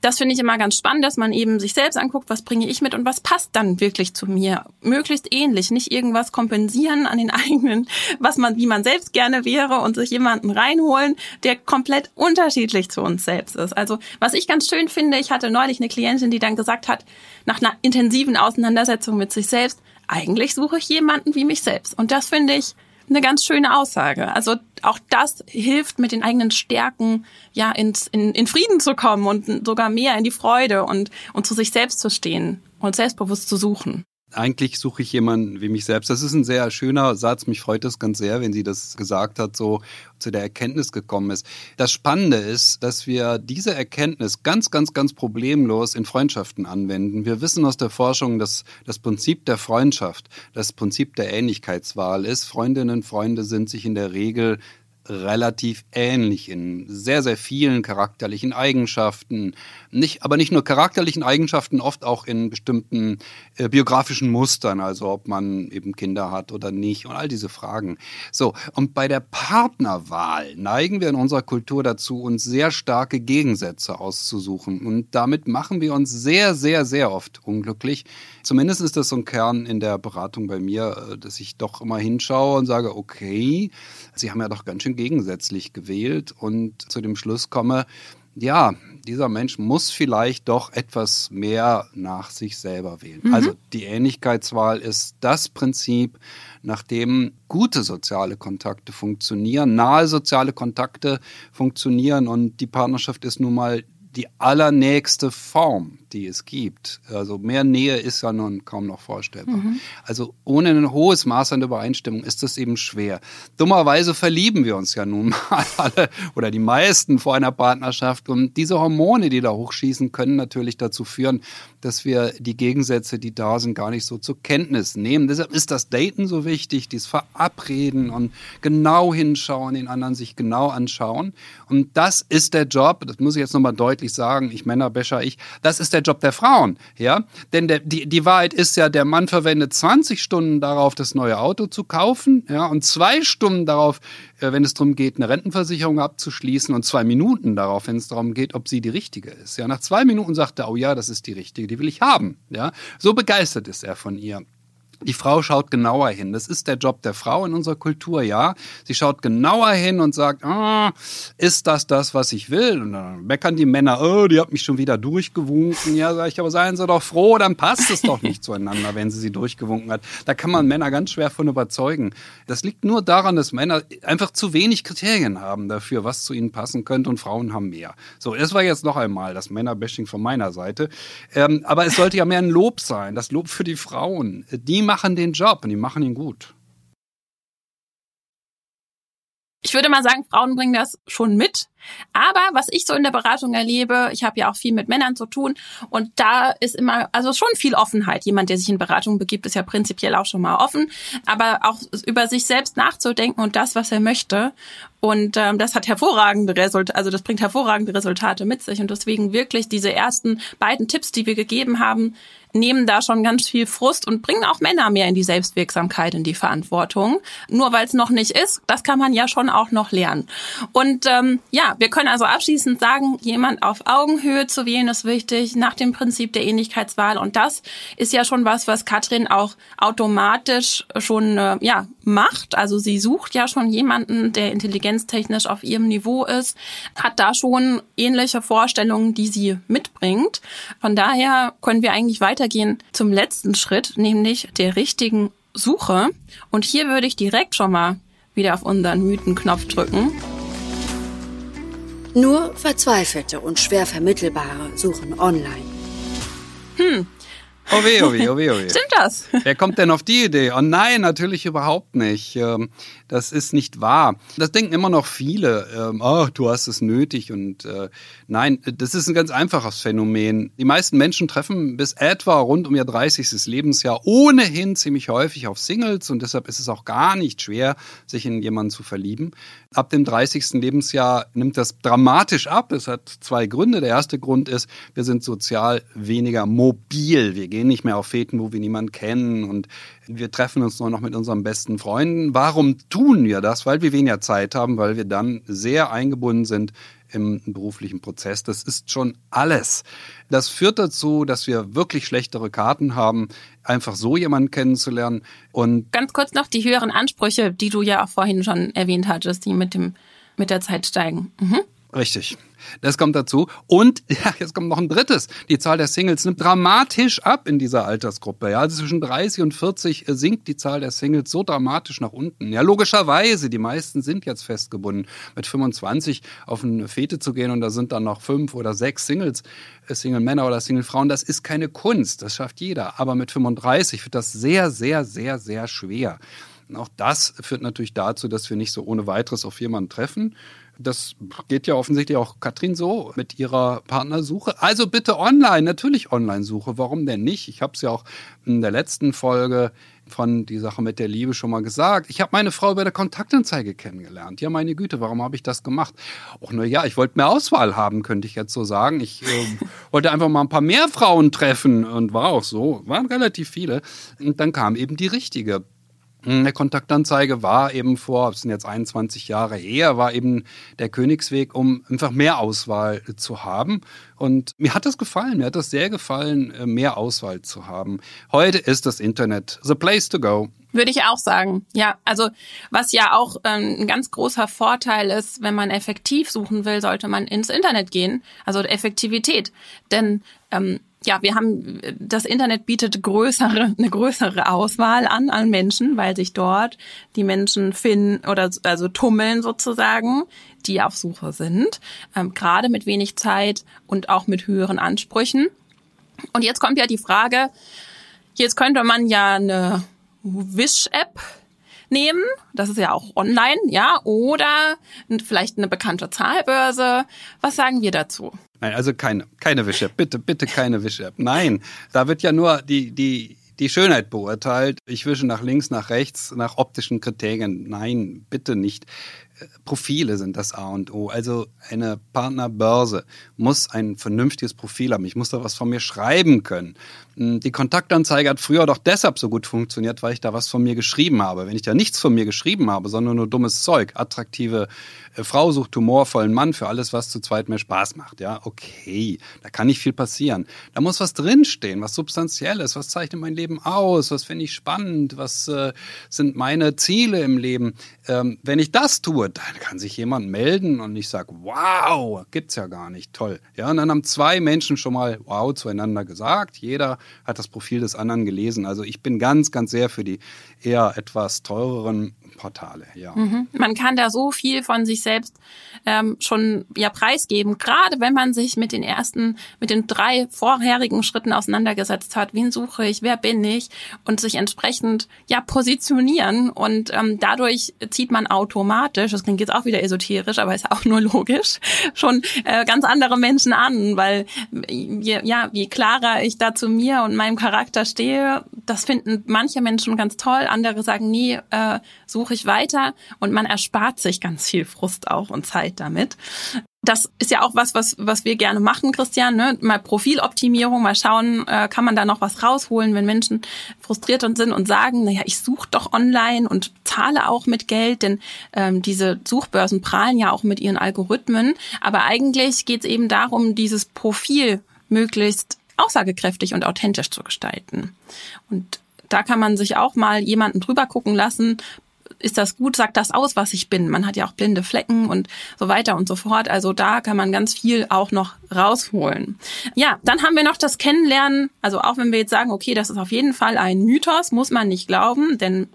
das finde ich immer ganz spannend, dass man eben sich selbst anguckt, was bringe ich mit und was passt dann wirklich zu mir. Möglichst ähnlich, nicht irgendwas kompensieren an den [LAUGHS] eigenen, was man, wie man selbst gerne wäre und sich jemanden reinholen, der komplett unterschiedlich zu uns selbst ist. Also was ich ganz schön finde, ich hatte neulich eine Klientin, die dann gesagt hat, nach einer intensiven Auseinandersetzung mit sich selbst, eigentlich suche ich jemanden wie mich selbst. Und das finde ich eine ganz schöne Aussage. Also auch das hilft mit den eigenen Stärken ja ins, in, in Frieden zu kommen und sogar mehr in die Freude und, und zu sich selbst zu stehen und selbstbewusst zu suchen. Eigentlich suche ich jemanden wie mich selbst. Das ist ein sehr schöner Satz. Mich freut das ganz sehr, wenn sie das gesagt hat, so zu der Erkenntnis gekommen ist. Das Spannende ist, dass wir diese Erkenntnis ganz, ganz, ganz problemlos in Freundschaften anwenden. Wir wissen aus der Forschung, dass das Prinzip der Freundschaft, das Prinzip der Ähnlichkeitswahl ist. Freundinnen und Freunde sind sich in der Regel relativ ähnlich in sehr, sehr vielen charakterlichen Eigenschaften. Nicht, aber nicht nur charakterlichen Eigenschaften, oft auch in bestimmten äh, biografischen Mustern, also ob man eben Kinder hat oder nicht und all diese Fragen. So, und bei der Partnerwahl neigen wir in unserer Kultur dazu, uns sehr starke Gegensätze auszusuchen. Und damit machen wir uns sehr, sehr, sehr oft unglücklich. Zumindest ist das so ein Kern in der Beratung bei mir, äh, dass ich doch immer hinschaue und sage, okay, Sie haben ja doch ganz schön gegensätzlich gewählt und zu dem Schluss komme, ja, dieser Mensch muss vielleicht doch etwas mehr nach sich selber wählen. Mhm. Also die Ähnlichkeitswahl ist das Prinzip, nach dem gute soziale Kontakte funktionieren, nahe soziale Kontakte funktionieren und die Partnerschaft ist nun mal die allernächste Form, die es gibt. Also mehr Nähe ist ja nun kaum noch vorstellbar. Mhm. Also ohne ein hohes Maß an Übereinstimmung ist das eben schwer. Dummerweise verlieben wir uns ja nun [LAUGHS] mal alle oder die meisten vor einer Partnerschaft und diese Hormone, die da hochschießen, können natürlich dazu führen, dass wir die Gegensätze, die da sind, gar nicht so zur Kenntnis nehmen. Deshalb ist das Daten so wichtig, dieses Verabreden und genau hinschauen, den anderen sich genau anschauen. Und das ist der Job, das muss ich jetzt nochmal deutlich sagen, ich Männerbäscher, ich, das ist der der Job der Frauen, ja. Denn der, die, die Wahrheit ist ja, der Mann verwendet 20 Stunden darauf, das neue Auto zu kaufen, ja, und zwei Stunden darauf, äh, wenn es darum geht, eine Rentenversicherung abzuschließen und zwei Minuten darauf, wenn es darum geht, ob sie die richtige ist. Ja, nach zwei Minuten sagt er, oh ja, das ist die richtige, die will ich haben. Ja, so begeistert ist er von ihr. Die Frau schaut genauer hin. Das ist der Job der Frau in unserer Kultur, ja. Sie schaut genauer hin und sagt, ah, ist das das, was ich will? Und dann meckern die Männer, oh, die hat mich schon wieder durchgewunken. Ja, sag ich, aber seien Sie doch froh, dann passt es doch nicht zueinander, wenn sie sie durchgewunken hat. Da kann man Männer ganz schwer von überzeugen. Das liegt nur daran, dass Männer einfach zu wenig Kriterien haben dafür, was zu ihnen passen könnte und Frauen haben mehr. So, das war jetzt noch einmal das Männerbashing von meiner Seite. Ähm, aber es sollte ja mehr ein Lob sein, das Lob für die Frauen. Die machen den Job und die machen ihn gut. Ich würde mal sagen, Frauen bringen das schon mit. Aber was ich so in der Beratung erlebe, ich habe ja auch viel mit Männern zu tun und da ist immer, also schon viel Offenheit. Jemand, der sich in Beratung begibt, ist ja prinzipiell auch schon mal offen, aber auch über sich selbst nachzudenken und das, was er möchte. Und ähm, das hat hervorragende Resultate, also das bringt hervorragende Resultate mit sich. Und deswegen wirklich diese ersten beiden Tipps, die wir gegeben haben, nehmen da schon ganz viel Frust und bringen auch Männer mehr in die Selbstwirksamkeit, in die Verantwortung. Nur weil es noch nicht ist, das kann man ja schon auch noch lernen. Und ähm, ja, wir können also abschließend sagen, jemand auf Augenhöhe zu wählen ist wichtig, nach dem Prinzip der Ähnlichkeitswahl. Und das ist ja schon was, was Katrin auch automatisch schon äh, ja macht. Also sie sucht ja schon jemanden, der intelligenztechnisch auf ihrem Niveau ist, hat da schon ähnliche Vorstellungen, die sie mitbringt. Von daher können wir eigentlich weitergehen zum letzten Schritt, nämlich der richtigen Suche. Und hier würde ich direkt schon mal wieder auf unseren Mythenknopf drücken. Nur Verzweifelte und schwer vermittelbare suchen online. Hm, Oh weh, oh weh, oh weh, oh weh. [LAUGHS] Stimmt das? Wer kommt denn auf die Idee? Oh nein, natürlich überhaupt nicht. Ähm, das ist nicht wahr. Das denken immer noch viele. Ähm, oh, du hast es nötig. Und äh, nein, das ist ein ganz einfaches Phänomen. Die meisten Menschen treffen bis etwa rund um ihr 30. Lebensjahr ohnehin ziemlich häufig auf Singles und deshalb ist es auch gar nicht schwer, sich in jemanden zu verlieben. Ab dem 30. Lebensjahr nimmt das dramatisch ab. Es hat zwei Gründe. Der erste Grund ist, wir sind sozial weniger mobil. Wir gehen nicht mehr auf Feten, wo wir niemanden kennen und wir treffen uns nur noch mit unseren besten Freunden. Warum tun wir das? Weil wir weniger Zeit haben, weil wir dann sehr eingebunden sind im beruflichen Prozess. Das ist schon alles. Das führt dazu, dass wir wirklich schlechtere Karten haben, einfach so jemanden kennenzulernen. Und Ganz kurz noch die höheren Ansprüche, die du ja auch vorhin schon erwähnt hattest, die mit dem mit der Zeit steigen. Mhm. Richtig. Das kommt dazu. Und [LAUGHS] ja, jetzt kommt noch ein drittes. Die Zahl der Singles nimmt dramatisch ab in dieser Altersgruppe. Ja, also zwischen 30 und 40 sinkt die Zahl der Singles so dramatisch nach unten. Ja, logischerweise. Die meisten sind jetzt festgebunden. Mit 25 auf eine Fete zu gehen und da sind dann noch fünf oder sechs Singles, äh, Single Männer oder Single Frauen, das ist keine Kunst. Das schafft jeder. Aber mit 35 wird das sehr, sehr, sehr, sehr schwer. Und auch das führt natürlich dazu, dass wir nicht so ohne weiteres auf jemanden treffen. Das geht ja offensichtlich auch Katrin so mit ihrer Partnersuche. Also bitte online, natürlich Online-Suche. Warum denn nicht? Ich habe es ja auch in der letzten Folge von die Sache mit der Liebe schon mal gesagt. Ich habe meine Frau über der Kontaktanzeige kennengelernt. Ja, meine Güte, warum habe ich das gemacht? Och, nur ja, ich wollte mehr Auswahl haben, könnte ich jetzt so sagen. Ich äh, [LAUGHS] wollte einfach mal ein paar mehr Frauen treffen und war auch so. Waren relativ viele. Und dann kam eben die richtige. Eine Kontaktanzeige war eben vor, das sind jetzt 21 Jahre her, war eben der Königsweg, um einfach mehr Auswahl zu haben. Und mir hat das gefallen, mir hat das sehr gefallen, mehr Auswahl zu haben. Heute ist das Internet the place to go. Würde ich auch sagen. Ja, also was ja auch ähm, ein ganz großer Vorteil ist, wenn man effektiv suchen will, sollte man ins Internet gehen. Also Effektivität. Denn ähm, ja, wir haben, das Internet bietet größere, eine größere Auswahl an, an Menschen, weil sich dort die Menschen finden oder also tummeln sozusagen, die auf Suche sind, ähm, gerade mit wenig Zeit und auch mit höheren Ansprüchen. Und jetzt kommt ja die Frage, jetzt könnte man ja eine Wish-App nehmen. Das ist ja auch online, ja, oder vielleicht eine bekannte Zahlbörse. Was sagen wir dazu? Nein, also keine, keine Wish-App. Bitte, bitte keine Wish-App. Nein, da wird ja nur die, die, die Schönheit beurteilt. Ich wische nach links, nach rechts, nach optischen Kriterien. Nein, bitte nicht. Profile sind das A und O. Also eine Partnerbörse muss ein vernünftiges Profil haben. Ich muss da was von mir schreiben können. Hm, die Kontaktanzeige hat früher doch deshalb so gut funktioniert, weil ich da was von mir geschrieben habe. Wenn ich da nichts von mir geschrieben habe, sondern nur dummes Zeug, attraktive äh, Frau sucht humorvollen Mann für alles, was zu zweit mehr Spaß macht, ja, okay, da kann nicht viel passieren. Da muss was drinstehen, was substanzielles, was zeichnet mein Leben aus, was finde ich spannend, was äh, sind meine Ziele im Leben. Ähm, wenn ich das tue, dann kann sich jemand melden und ich sage, wow, gibt's ja gar nicht, toll. Ja, und dann haben zwei Menschen schon mal wow zueinander gesagt. Jeder hat das Profil des anderen gelesen. Also ich bin ganz, ganz sehr für die eher etwas teureren Portale, ja. Mhm. Man kann da so viel von sich selbst ähm, schon ja preisgeben, gerade wenn man sich mit den ersten, mit den drei vorherigen Schritten auseinandergesetzt hat. Wen suche ich? Wer bin ich? Und sich entsprechend ja positionieren und ähm, dadurch zieht man automatisch, das klingt jetzt auch wieder esoterisch, aber ist auch nur logisch, schon äh, ganz andere Menschen an, weil je, ja, je klarer ich da zu mir und meinem Charakter stehe, das finden manche Menschen ganz toll, andere sagen, nie äh, suche ich weiter und man erspart sich ganz viel Frust auch und Zeit damit. Das ist ja auch was, was, was wir gerne machen, Christian. Ne? Mal Profiloptimierung, mal schauen, äh, kann man da noch was rausholen, wenn Menschen frustriert sind und sagen, naja, ich suche doch online und zahle auch mit Geld, denn ähm, diese Suchbörsen prahlen ja auch mit ihren Algorithmen. Aber eigentlich geht es eben darum, dieses Profil möglichst aussagekräftig und authentisch zu gestalten. Und da kann man sich auch mal jemanden drüber gucken lassen, ist das gut, sagt das aus, was ich bin. Man hat ja auch blinde Flecken und so weiter und so fort. Also da kann man ganz viel auch noch rausholen. Ja, dann haben wir noch das Kennenlernen. Also auch wenn wir jetzt sagen, okay, das ist auf jeden Fall ein Mythos, muss man nicht glauben, denn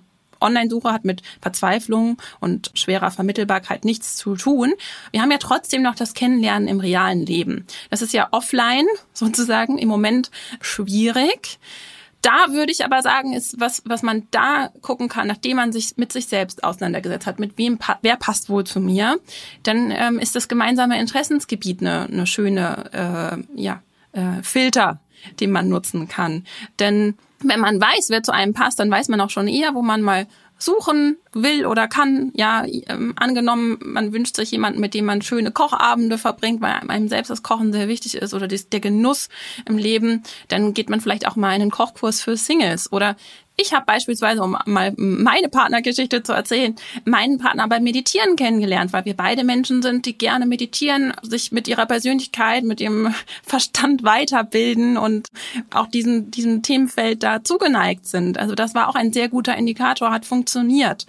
Online-Suche hat mit Verzweiflung und schwerer Vermittelbarkeit nichts zu tun. Wir haben ja trotzdem noch das Kennenlernen im realen Leben. Das ist ja offline sozusagen im Moment schwierig. Da würde ich aber sagen, ist was, was man da gucken kann, nachdem man sich mit sich selbst auseinandergesetzt hat, mit wem, wer passt wohl zu mir, dann ähm, ist das gemeinsame Interessensgebiet eine, eine schöne, äh, ja, äh, Filter, den man nutzen kann. Denn wenn man weiß, wer zu einem passt, dann weiß man auch schon eher, wo man mal suchen will oder kann. Ja, ähm, angenommen, man wünscht sich jemanden, mit dem man schöne Kochabende verbringt, weil einem selbst das Kochen sehr wichtig ist oder der Genuss im Leben, dann geht man vielleicht auch mal in einen Kochkurs für Singles oder ich habe beispielsweise, um mal meine Partnergeschichte zu erzählen, meinen Partner beim Meditieren kennengelernt, weil wir beide Menschen sind, die gerne meditieren, sich mit ihrer Persönlichkeit, mit ihrem [LAUGHS] Verstand weiterbilden und auch diesen, diesem Themenfeld da zugeneigt sind. Also das war auch ein sehr guter Indikator, hat funktioniert.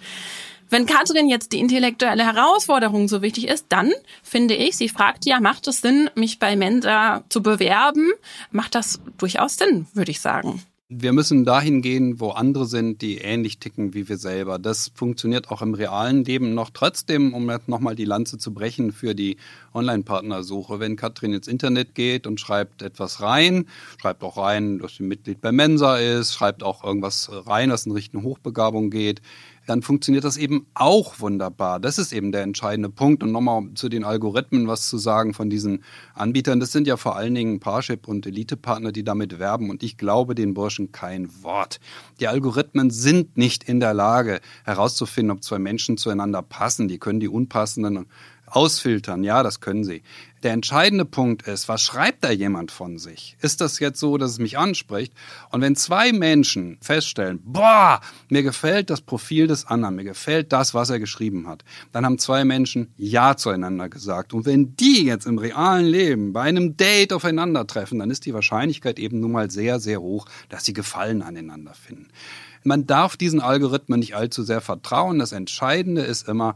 Wenn Katrin jetzt die intellektuelle Herausforderung so wichtig ist, dann finde ich, sie fragt ja, macht es Sinn, mich bei Mensa zu bewerben? Macht das durchaus Sinn, würde ich sagen. Wir müssen dahin gehen, wo andere sind, die ähnlich ticken wie wir selber. Das funktioniert auch im realen Leben noch trotzdem, um jetzt nochmal die Lanze zu brechen für die Online-Partnersuche. Wenn Katrin ins Internet geht und schreibt etwas rein, schreibt auch rein, dass sie Mitglied bei Mensa ist, schreibt auch irgendwas rein, was in Richtung Hochbegabung geht, dann funktioniert das eben auch wunderbar. Das ist eben der entscheidende Punkt. Und nochmal zu den Algorithmen was zu sagen von diesen Anbietern. Das sind ja vor allen Dingen Parship und Elite-Partner, die damit werben. Und ich glaube den Burschen kein Wort. Die Algorithmen sind nicht in der Lage herauszufinden, ob zwei Menschen zueinander passen. Die können die unpassenden ausfiltern. Ja, das können sie. Der entscheidende Punkt ist, was schreibt da jemand von sich? Ist das jetzt so, dass es mich anspricht? Und wenn zwei Menschen feststellen, boah, mir gefällt das Profil des anderen, mir gefällt das, was er geschrieben hat, dann haben zwei Menschen Ja zueinander gesagt. Und wenn die jetzt im realen Leben bei einem Date aufeinandertreffen, dann ist die Wahrscheinlichkeit eben nun mal sehr, sehr hoch, dass sie Gefallen aneinander finden. Man darf diesen Algorithmen nicht allzu sehr vertrauen. Das Entscheidende ist immer,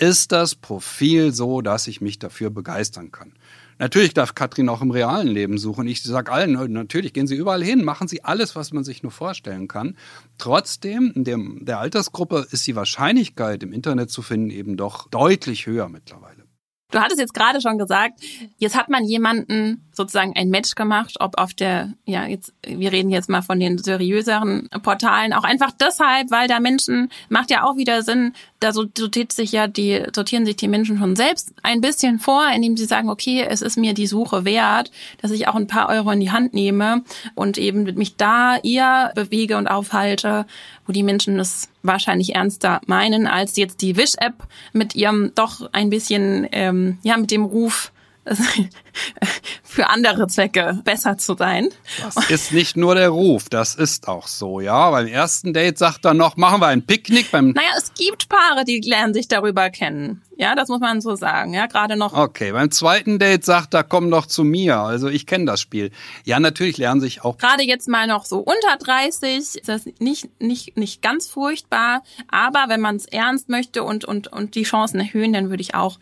ist das Profil so, dass ich mich dafür begeistern kann. Natürlich darf Katrin auch im realen Leben suchen. Ich sage allen, natürlich gehen Sie überall hin, machen Sie alles, was man sich nur vorstellen kann. Trotzdem, in dem, der Altersgruppe ist die Wahrscheinlichkeit, im Internet zu finden, eben doch deutlich höher mittlerweile. Du hattest jetzt gerade schon gesagt, jetzt hat man jemanden sozusagen ein Match gemacht, ob auf der, ja, jetzt, wir reden jetzt mal von den seriöseren Portalen, auch einfach deshalb, weil da Menschen, macht ja auch wieder Sinn, da sortiert sich ja die, sortieren sich die Menschen schon selbst ein bisschen vor, indem sie sagen, okay, es ist mir die Suche wert, dass ich auch ein paar Euro in die Hand nehme und eben mich da eher bewege und aufhalte, wo die Menschen es wahrscheinlich ernster meinen, als jetzt die Wish-App mit ihrem doch ein bisschen, ähm, ja, mit dem Ruf, [LAUGHS] für andere Zwecke besser zu sein. Das ist nicht nur der Ruf, das ist auch so, ja. Beim ersten Date sagt er noch, machen wir ein Picknick beim. Naja, es gibt Paare, die lernen sich darüber kennen. Ja, das muss man so sagen, ja, gerade noch. Okay, beim zweiten Date sagt er, komm doch zu mir. Also ich kenne das Spiel. Ja, natürlich lernen sich auch. Gerade jetzt mal noch so unter 30 ist das nicht, nicht, nicht ganz furchtbar. Aber wenn man es ernst möchte und, und, und die Chancen erhöhen, dann würde ich auch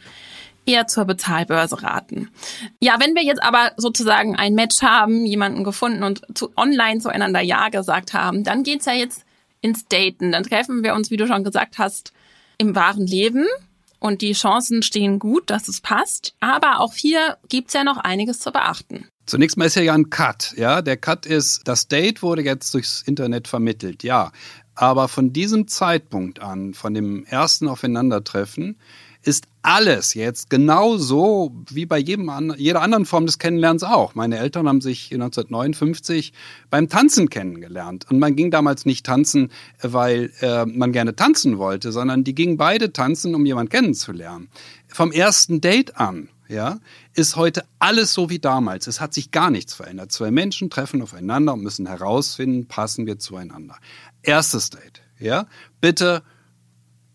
eher zur Bezahlbörse raten. Ja, wenn wir jetzt aber sozusagen ein Match haben, jemanden gefunden und zu, online zueinander Ja gesagt haben, dann geht's ja jetzt ins Daten. Dann treffen wir uns, wie du schon gesagt hast, im wahren Leben. Und die Chancen stehen gut, dass es passt. Aber auch hier gibt's ja noch einiges zu beachten. Zunächst mal ist ja ein Cut, ja. Der Cut ist, das Date wurde jetzt durchs Internet vermittelt, ja. Aber von diesem Zeitpunkt an, von dem ersten Aufeinandertreffen, ist alles jetzt genauso wie bei jedem, jeder anderen Form des Kennenlernens auch. Meine Eltern haben sich 1959 beim Tanzen kennengelernt. Und man ging damals nicht tanzen, weil äh, man gerne tanzen wollte, sondern die gingen beide tanzen, um jemanden kennenzulernen. Vom ersten Date an ja, ist heute alles so wie damals. Es hat sich gar nichts verändert. Zwei Menschen treffen aufeinander und müssen herausfinden, passen wir zueinander. Erstes Date, ja, bitte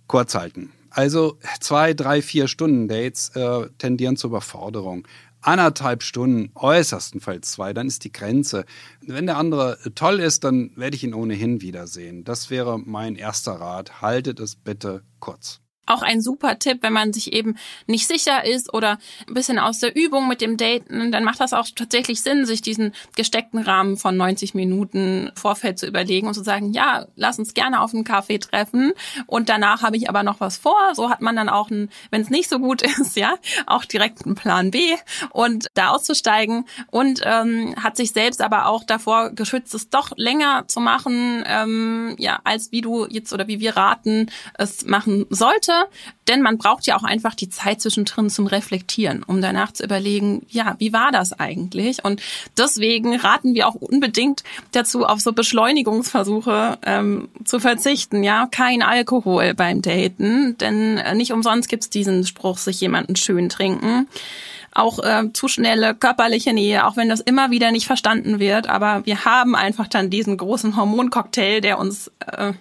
kurz halten. Also zwei, drei, vier Stunden Dates äh, tendieren zur Überforderung. Anderthalb Stunden, äußerstenfalls zwei, dann ist die Grenze. Wenn der andere toll ist, dann werde ich ihn ohnehin wiedersehen. Das wäre mein erster Rat. Haltet es bitte kurz. Auch ein super Tipp, wenn man sich eben nicht sicher ist oder ein bisschen aus der Übung mit dem Daten, dann macht das auch tatsächlich Sinn, sich diesen gesteckten Rahmen von 90 Minuten Vorfeld zu überlegen und zu sagen, ja, lass uns gerne auf einen Kaffee treffen und danach habe ich aber noch was vor. So hat man dann auch, wenn es nicht so gut [LAUGHS] ist, ja, auch direkt einen Plan B und da auszusteigen und ähm, hat sich selbst aber auch davor geschützt, es doch länger zu machen, ähm, ja, als wie du jetzt oder wie wir raten, es machen sollte sollte, denn man braucht ja auch einfach die Zeit zwischendrin zum Reflektieren, um danach zu überlegen, ja, wie war das eigentlich? Und deswegen raten wir auch unbedingt dazu, auf so Beschleunigungsversuche ähm, zu verzichten. Ja, kein Alkohol beim Daten, denn äh, nicht umsonst gibt's diesen Spruch, sich jemanden schön trinken auch äh, zu schnelle körperliche Nähe, auch wenn das immer wieder nicht verstanden wird. Aber wir haben einfach dann diesen großen Hormoncocktail, der uns äh,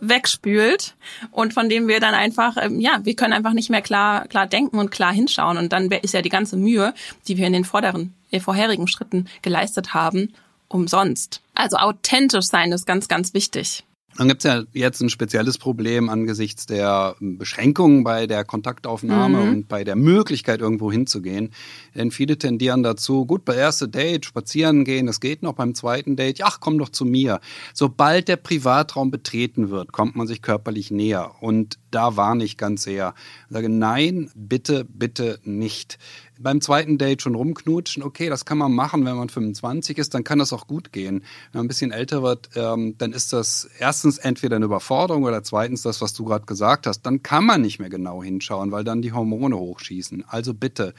wegspült und von dem wir dann einfach, ähm, ja, wir können einfach nicht mehr klar, klar denken und klar hinschauen. Und dann ist ja die ganze Mühe, die wir in den vorderen, den vorherigen Schritten geleistet haben, umsonst. Also authentisch sein ist ganz, ganz wichtig. Dann gibt es ja jetzt ein spezielles Problem angesichts der Beschränkungen bei der Kontaktaufnahme mhm. und bei der Möglichkeit, irgendwo hinzugehen. Denn viele tendieren dazu, gut, bei erste Date spazieren gehen, das geht noch beim zweiten Date, ach, komm doch zu mir. Sobald der Privatraum betreten wird, kommt man sich körperlich näher. Und da warne ich ganz sehr. Ich sage, nein, bitte, bitte nicht beim zweiten Date schon rumknutschen, okay, das kann man machen, wenn man 25 ist, dann kann das auch gut gehen. Wenn man ein bisschen älter wird, ähm, dann ist das erstens entweder eine Überforderung oder zweitens das, was du gerade gesagt hast. Dann kann man nicht mehr genau hinschauen, weil dann die Hormone hochschießen. Also bitte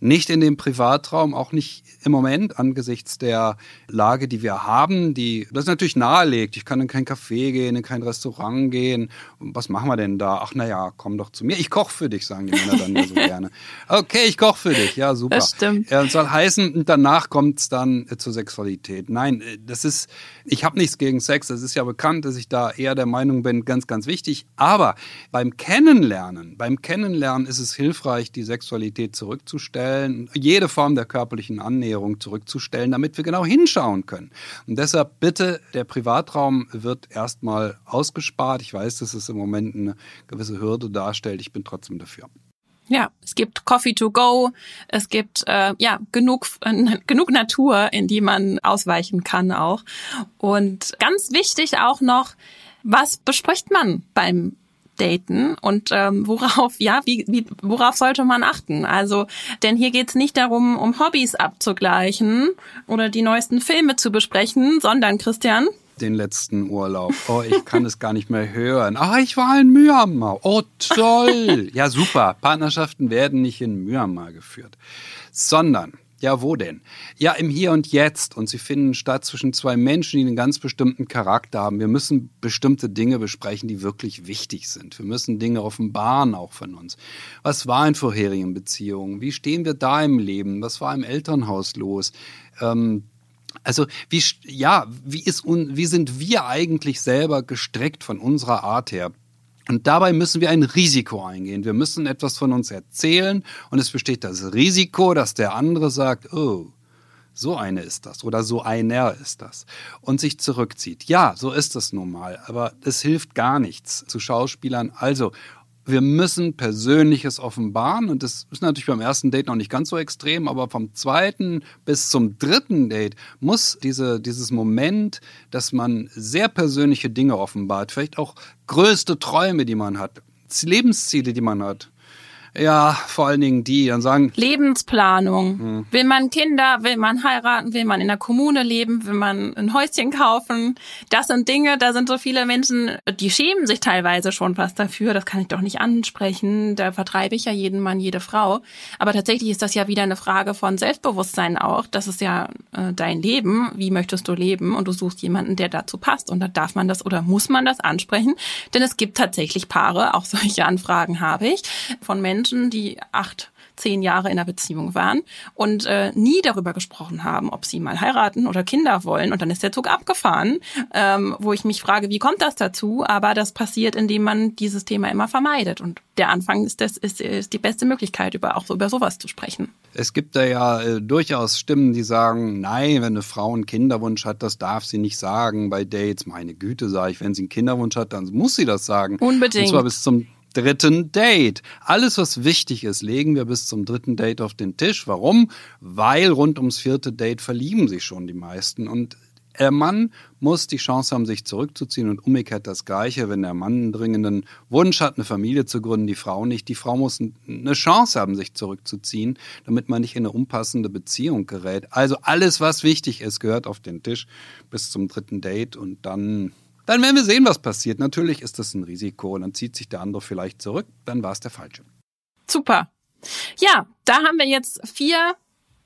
nicht in dem Privatraum, auch nicht im Moment angesichts der Lage, die wir haben, die das natürlich nahelegt. Ich kann in kein Café gehen, in kein Restaurant gehen. Was machen wir denn da? Ach naja, komm doch zu mir. Ich koche für dich, sagen die Männer dann ja so [LAUGHS] gerne. Okay, ich koche für dich. Ja, super. Das stimmt. Ja, soll heißen, danach kommt es dann äh, zur Sexualität. Nein, äh, das ist, ich habe nichts gegen Sex. Es ist ja bekannt, dass ich da eher der Meinung bin, ganz, ganz wichtig. Aber beim Kennenlernen, beim Kennenlernen ist es hilfreich, die Sexualität zurückzustellen zurückzustellen, jede Form der körperlichen Annäherung zurückzustellen, damit wir genau hinschauen können. Und deshalb bitte, der Privatraum wird erstmal ausgespart. Ich weiß, dass es im Moment eine gewisse Hürde darstellt. Ich bin trotzdem dafür. Ja, es gibt Coffee to go, es gibt äh, ja genug äh, [LAUGHS] genug Natur, in die man ausweichen kann auch. Und ganz wichtig auch noch, was bespricht man beim daten und ähm, worauf, ja, wie, wie, worauf sollte man achten? Also, denn hier geht's nicht darum, um Hobbys abzugleichen oder die neuesten Filme zu besprechen, sondern Christian, den letzten Urlaub. [LAUGHS] Oh, ich kann es gar nicht mehr hören. Ah, ich war in Myanmar. Oh, toll. [LAUGHS] Ja, super. Partnerschaften werden nicht in Myanmar geführt, sondern ja, wo denn? Ja, im Hier und Jetzt. Und sie finden statt zwischen zwei Menschen, die einen ganz bestimmten Charakter haben. Wir müssen bestimmte Dinge besprechen, die wirklich wichtig sind. Wir müssen Dinge offenbaren, auch von uns. Was war in vorherigen Beziehungen? Wie stehen wir da im Leben? Was war im Elternhaus los? Ähm, also wie ja, wie ist wie sind wir eigentlich selber gestrickt von unserer Art her? Und dabei müssen wir ein Risiko eingehen. Wir müssen etwas von uns erzählen und es besteht das Risiko, dass der andere sagt, oh, so eine ist das oder so einer ist das und sich zurückzieht. Ja, so ist es nun mal, aber es hilft gar nichts zu Schauspielern. Also wir müssen Persönliches offenbaren und das ist natürlich beim ersten Date noch nicht ganz so extrem, aber vom zweiten bis zum dritten Date muss diese, dieses Moment, dass man sehr persönliche Dinge offenbart, vielleicht auch größte Träume, die man hat, Lebensziele, die man hat, ja, vor allen Dingen die dann sagen. Lebensplanung. Hm. Will man Kinder, will man heiraten, will man in der Kommune leben, will man ein Häuschen kaufen. Das sind Dinge, da sind so viele Menschen, die schämen sich teilweise schon fast dafür. Das kann ich doch nicht ansprechen. Da vertreibe ich ja jeden Mann, jede Frau. Aber tatsächlich ist das ja wieder eine Frage von Selbstbewusstsein auch. Das ist ja äh, dein Leben. Wie möchtest du leben? Und du suchst jemanden, der dazu passt. Und da darf man das oder muss man das ansprechen. Denn es gibt tatsächlich Paare, auch solche Anfragen habe ich, von Menschen, Menschen, die acht zehn Jahre in einer Beziehung waren und äh, nie darüber gesprochen haben, ob sie mal heiraten oder Kinder wollen. Und dann ist der Zug abgefahren, ähm, wo ich mich frage, wie kommt das dazu? Aber das passiert, indem man dieses Thema immer vermeidet. Und der Anfang ist, das, ist, ist die beste Möglichkeit, über, auch so über sowas zu sprechen. Es gibt da ja äh, durchaus Stimmen, die sagen, nein, wenn eine Frau einen Kinderwunsch hat, das darf sie nicht sagen bei Dates. Meine Güte, sage ich, wenn sie einen Kinderwunsch hat, dann muss sie das sagen. Unbedingt. Und zwar bis zum dritten Date. Alles, was wichtig ist, legen wir bis zum dritten Date auf den Tisch. Warum? Weil rund ums vierte Date verlieben sich schon die meisten. Und der Mann muss die Chance haben, sich zurückzuziehen und umgekehrt das Gleiche, wenn der Mann einen dringenden Wunsch hat, eine Familie zu gründen, die Frau nicht. Die Frau muss eine Chance haben, sich zurückzuziehen, damit man nicht in eine unpassende Beziehung gerät. Also alles, was wichtig ist, gehört auf den Tisch bis zum dritten Date und dann dann werden wir sehen, was passiert. Natürlich ist das ein Risiko und dann zieht sich der andere vielleicht zurück, dann war es der falsche. Super. Ja, da haben wir jetzt vier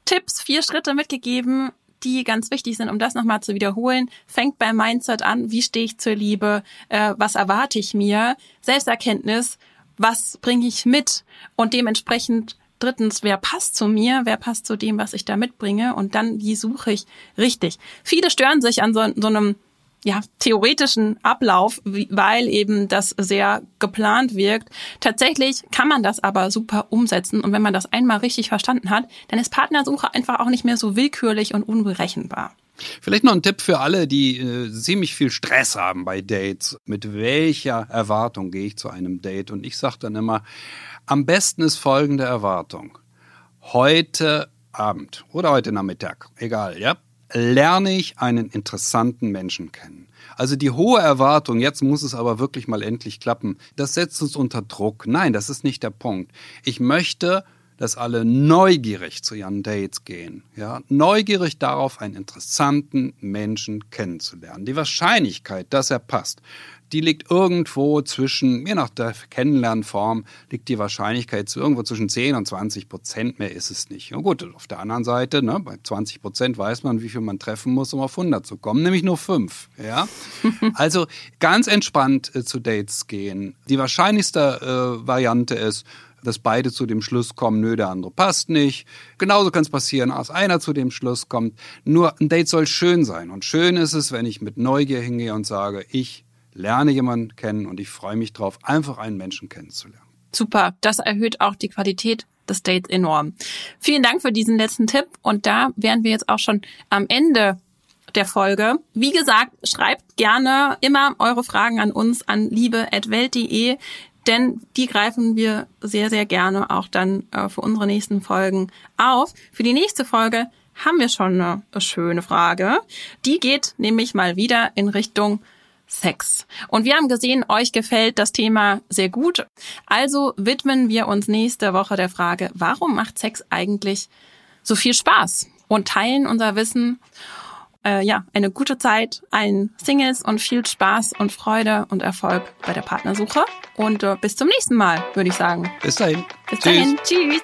Tipps, vier Schritte mitgegeben, die ganz wichtig sind, um das nochmal zu wiederholen. Fängt beim Mindset an, wie stehe ich zur Liebe, äh, was erwarte ich mir, Selbsterkenntnis, was bringe ich mit und dementsprechend drittens, wer passt zu mir, wer passt zu dem, was ich da mitbringe und dann, wie suche ich richtig. Viele stören sich an so, so einem ja, theoretischen Ablauf, weil eben das sehr geplant wirkt. Tatsächlich kann man das aber super umsetzen und wenn man das einmal richtig verstanden hat, dann ist Partnersuche einfach auch nicht mehr so willkürlich und unberechenbar. Vielleicht noch ein Tipp für alle, die äh, ziemlich viel Stress haben bei Dates. Mit welcher Erwartung gehe ich zu einem Date? Und ich sage dann immer, am besten ist folgende Erwartung. Heute Abend oder heute Nachmittag, egal, ja, lerne ich einen interessanten Menschen kennen. Also die hohe Erwartung, jetzt muss es aber wirklich mal endlich klappen, das setzt uns unter Druck. Nein, das ist nicht der Punkt. Ich möchte, dass alle neugierig zu ihren Dates gehen. Ja? Neugierig darauf, einen interessanten Menschen kennenzulernen. Die Wahrscheinlichkeit, dass er passt, die liegt irgendwo zwischen, je nach der Kennenlernform, liegt die Wahrscheinlichkeit zu irgendwo zwischen 10 und 20 Prozent. Mehr ist es nicht. Und gut, auf der anderen Seite, ne, bei 20 Prozent weiß man, wie viel man treffen muss, um auf 100 zu kommen, nämlich nur 5. Ja? [LAUGHS] also ganz entspannt äh, zu Dates gehen. Die wahrscheinlichste äh, Variante ist, dass beide zu dem Schluss kommen, nö, der andere passt nicht. Genauso kann es passieren, dass einer zu dem Schluss kommt. Nur ein Date soll schön sein. Und schön ist es, wenn ich mit Neugier hingehe und sage, ich lerne jemanden kennen und ich freue mich drauf, einfach einen Menschen kennenzulernen. Super, das erhöht auch die Qualität des Dates enorm. Vielen Dank für diesen letzten Tipp und da wären wir jetzt auch schon am Ende der Folge. Wie gesagt, schreibt gerne immer eure Fragen an uns an liebe@welt.de, denn die greifen wir sehr sehr gerne auch dann äh, für unsere nächsten Folgen auf. Für die nächste Folge haben wir schon eine schöne Frage. Die geht nämlich mal wieder in Richtung Sex. Und wir haben gesehen, euch gefällt das Thema sehr gut. Also widmen wir uns nächste Woche der Frage, warum macht Sex eigentlich so viel Spaß? Und teilen unser Wissen äh, ja, eine gute Zeit allen Singles und viel Spaß und Freude und Erfolg bei der Partnersuche. Und äh, bis zum nächsten Mal, würde ich sagen. Bis dahin. Bis dahin. Tschüss.